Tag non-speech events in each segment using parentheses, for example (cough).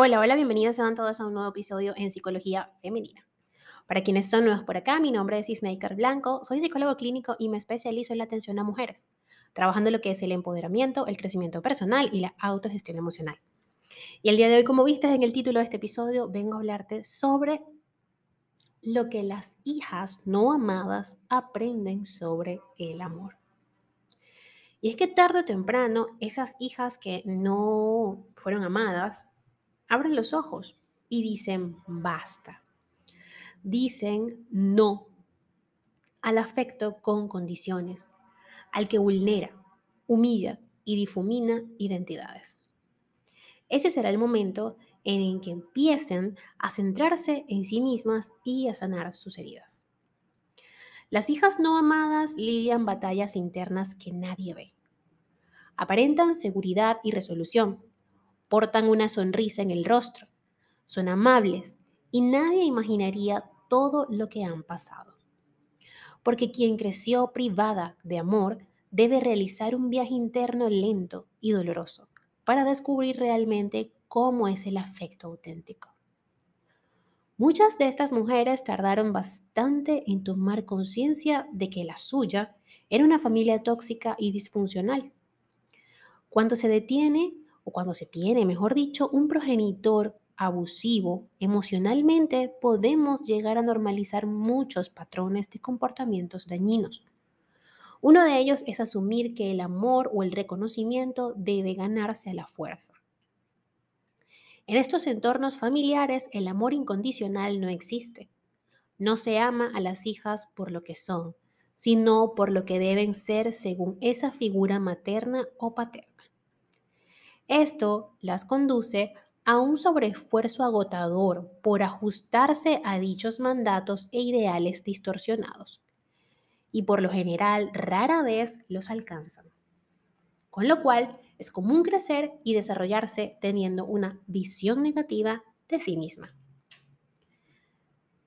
Hola, hola, bienvenidos sean todos a un nuevo episodio en Psicología Femenina. Para quienes son nuevos por acá, mi nombre es Isnaker Blanco, soy psicólogo clínico y me especializo en la atención a mujeres, trabajando lo que es el empoderamiento, el crecimiento personal y la autogestión emocional. Y el día de hoy, como viste en el título de este episodio, vengo a hablarte sobre lo que las hijas no amadas aprenden sobre el amor. Y es que tarde o temprano, esas hijas que no fueron amadas abren los ojos y dicen basta. Dicen no al afecto con condiciones, al que vulnera, humilla y difumina identidades. Ese será el momento en el que empiecen a centrarse en sí mismas y a sanar sus heridas. Las hijas no amadas lidian batallas internas que nadie ve. Aparentan seguridad y resolución, portan una sonrisa en el rostro, son amables y nadie imaginaría todo lo que han pasado. Porque quien creció privada de amor debe realizar un viaje interno lento y doloroso para descubrir realmente cómo es el afecto auténtico. Muchas de estas mujeres tardaron bastante en tomar conciencia de que la suya era una familia tóxica y disfuncional. Cuando se detiene o cuando se tiene, mejor dicho, un progenitor abusivo, emocionalmente podemos llegar a normalizar muchos patrones de comportamientos dañinos. Uno de ellos es asumir que el amor o el reconocimiento debe ganarse a la fuerza. En estos entornos familiares el amor incondicional no existe. No se ama a las hijas por lo que son, sino por lo que deben ser según esa figura materna o paterna. Esto las conduce a un sobreesfuerzo agotador por ajustarse a dichos mandatos e ideales distorsionados, y por lo general rara vez los alcanzan. Con lo cual es común crecer y desarrollarse teniendo una visión negativa de sí misma.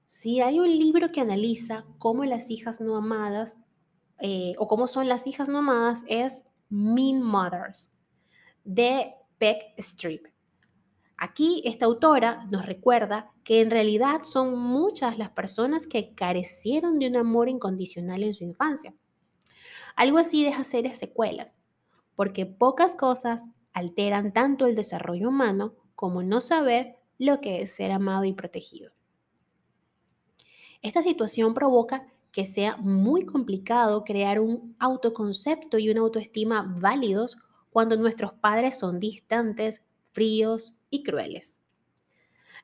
Si hay un libro que analiza cómo las hijas no amadas eh, o cómo son las hijas no amadas, es Mean Mothers de Peck Strip. Aquí esta autora nos recuerda que en realidad son muchas las personas que carecieron de un amor incondicional en su infancia. Algo así deja serias secuelas, porque pocas cosas alteran tanto el desarrollo humano como no saber lo que es ser amado y protegido. Esta situación provoca que sea muy complicado crear un autoconcepto y una autoestima válidos cuando nuestros padres son distantes, fríos y crueles.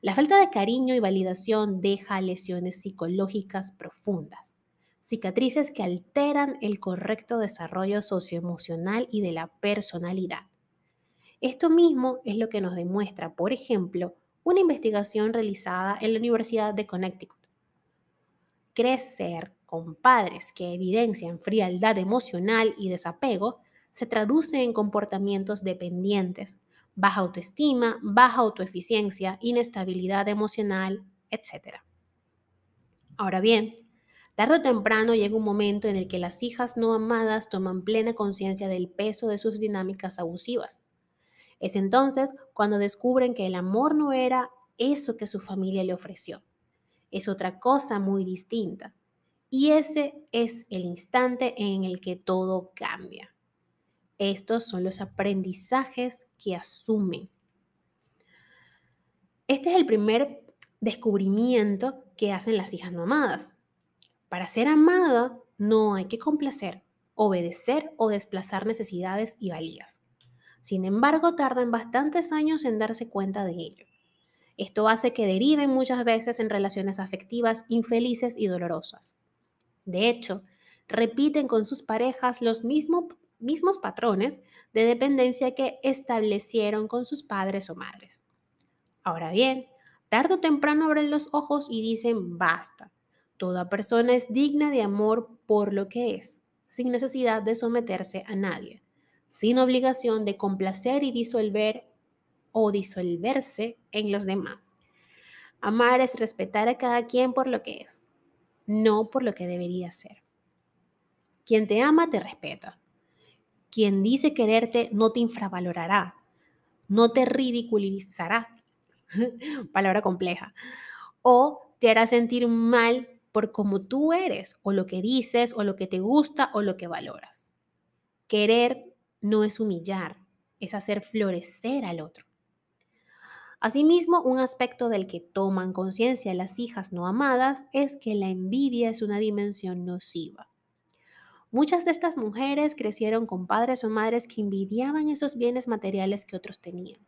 La falta de cariño y validación deja lesiones psicológicas profundas, cicatrices que alteran el correcto desarrollo socioemocional y de la personalidad. Esto mismo es lo que nos demuestra, por ejemplo, una investigación realizada en la Universidad de Connecticut. Crecer con padres que evidencian frialdad emocional y desapego se traduce en comportamientos dependientes, baja autoestima, baja autoeficiencia, inestabilidad emocional, etc. Ahora bien, tarde o temprano llega un momento en el que las hijas no amadas toman plena conciencia del peso de sus dinámicas abusivas. Es entonces cuando descubren que el amor no era eso que su familia le ofreció. Es otra cosa muy distinta. Y ese es el instante en el que todo cambia. Estos son los aprendizajes que asumen. Este es el primer descubrimiento que hacen las hijas no amadas. Para ser amada no hay que complacer, obedecer o desplazar necesidades y valías. Sin embargo, tardan bastantes años en darse cuenta de ello. Esto hace que deriven muchas veces en relaciones afectivas infelices y dolorosas. De hecho, repiten con sus parejas los mismos mismos patrones de dependencia que establecieron con sus padres o madres. Ahora bien, tarde o temprano abren los ojos y dicen basta. Toda persona es digna de amor por lo que es, sin necesidad de someterse a nadie, sin obligación de complacer y disolver o disolverse en los demás. Amar es respetar a cada quien por lo que es, no por lo que debería ser. Quien te ama te respeta. Quien dice quererte no te infravalorará, no te ridiculizará, (laughs) palabra compleja, o te hará sentir mal por cómo tú eres, o lo que dices, o lo que te gusta, o lo que valoras. Querer no es humillar, es hacer florecer al otro. Asimismo, un aspecto del que toman conciencia las hijas no amadas es que la envidia es una dimensión nociva. Muchas de estas mujeres crecieron con padres o madres que envidiaban esos bienes materiales que otros tenían.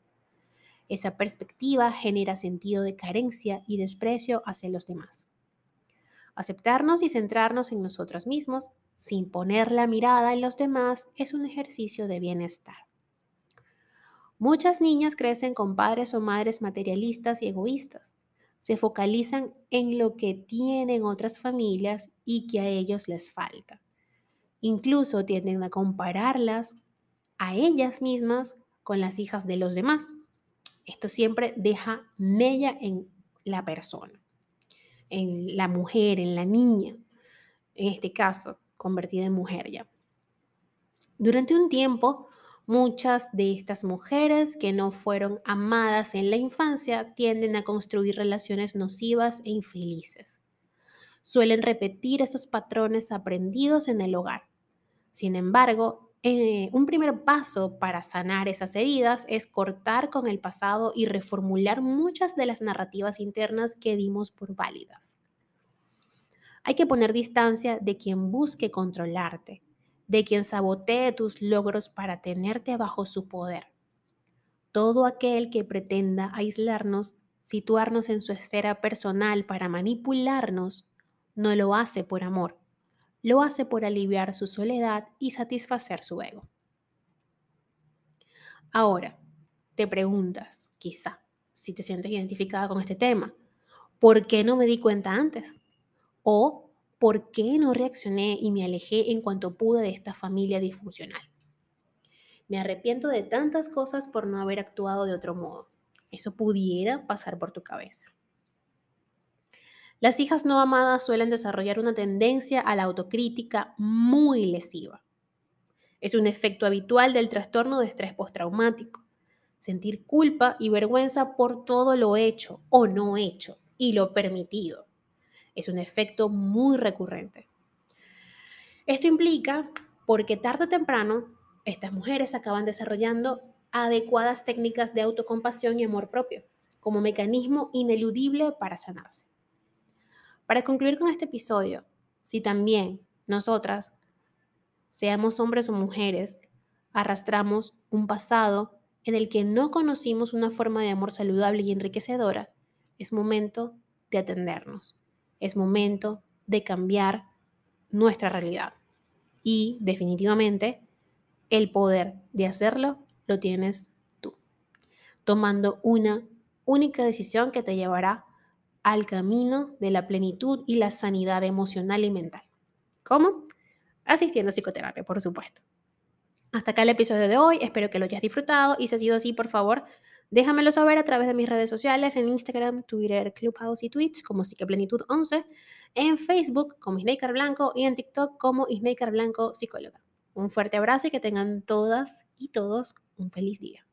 Esa perspectiva genera sentido de carencia y desprecio hacia los demás. Aceptarnos y centrarnos en nosotros mismos sin poner la mirada en los demás es un ejercicio de bienestar. Muchas niñas crecen con padres o madres materialistas y egoístas. Se focalizan en lo que tienen otras familias y que a ellos les falta. Incluso tienden a compararlas a ellas mismas con las hijas de los demás. Esto siempre deja mella en la persona, en la mujer, en la niña, en este caso, convertida en mujer ya. Durante un tiempo, muchas de estas mujeres que no fueron amadas en la infancia tienden a construir relaciones nocivas e infelices. Suelen repetir esos patrones aprendidos en el hogar sin embargo, eh, un primer paso para sanar esas heridas es cortar con el pasado y reformular muchas de las narrativas internas que dimos por válidas. Hay que poner distancia de quien busque controlarte, de quien sabotee tus logros para tenerte bajo su poder. Todo aquel que pretenda aislarnos, situarnos en su esfera personal para manipularnos, no lo hace por amor, lo hace por aliviar su soledad y satisfacer su ego. Ahora, te preguntas, quizá, si te sientes identificada con este tema, ¿por qué no me di cuenta antes? ¿O por qué no reaccioné y me alejé en cuanto pude de esta familia disfuncional? Me arrepiento de tantas cosas por no haber actuado de otro modo. Eso pudiera pasar por tu cabeza. Las hijas no amadas suelen desarrollar una tendencia a la autocrítica muy lesiva. Es un efecto habitual del trastorno de estrés postraumático. Sentir culpa y vergüenza por todo lo hecho o no hecho y lo permitido. Es un efecto muy recurrente. Esto implica porque tarde o temprano estas mujeres acaban desarrollando adecuadas técnicas de autocompasión y amor propio como mecanismo ineludible para sanarse. Para concluir con este episodio, si también nosotras, seamos hombres o mujeres, arrastramos un pasado en el que no conocimos una forma de amor saludable y enriquecedora, es momento de atendernos. Es momento de cambiar nuestra realidad. Y definitivamente el poder de hacerlo lo tienes tú, tomando una única decisión que te llevará al camino de la plenitud y la sanidad emocional y mental. ¿Cómo? Asistiendo a psicoterapia, por supuesto. Hasta acá el episodio de hoy, espero que lo hayas disfrutado y si ha sido así, por favor, déjamelo saber a través de mis redes sociales en Instagram, Twitter, Clubhouse y Twitch como Psiqueplenitud 11, en Facebook como Snaker Blanco y en TikTok como Snaker Blanco Psicóloga. Un fuerte abrazo y que tengan todas y todos un feliz día.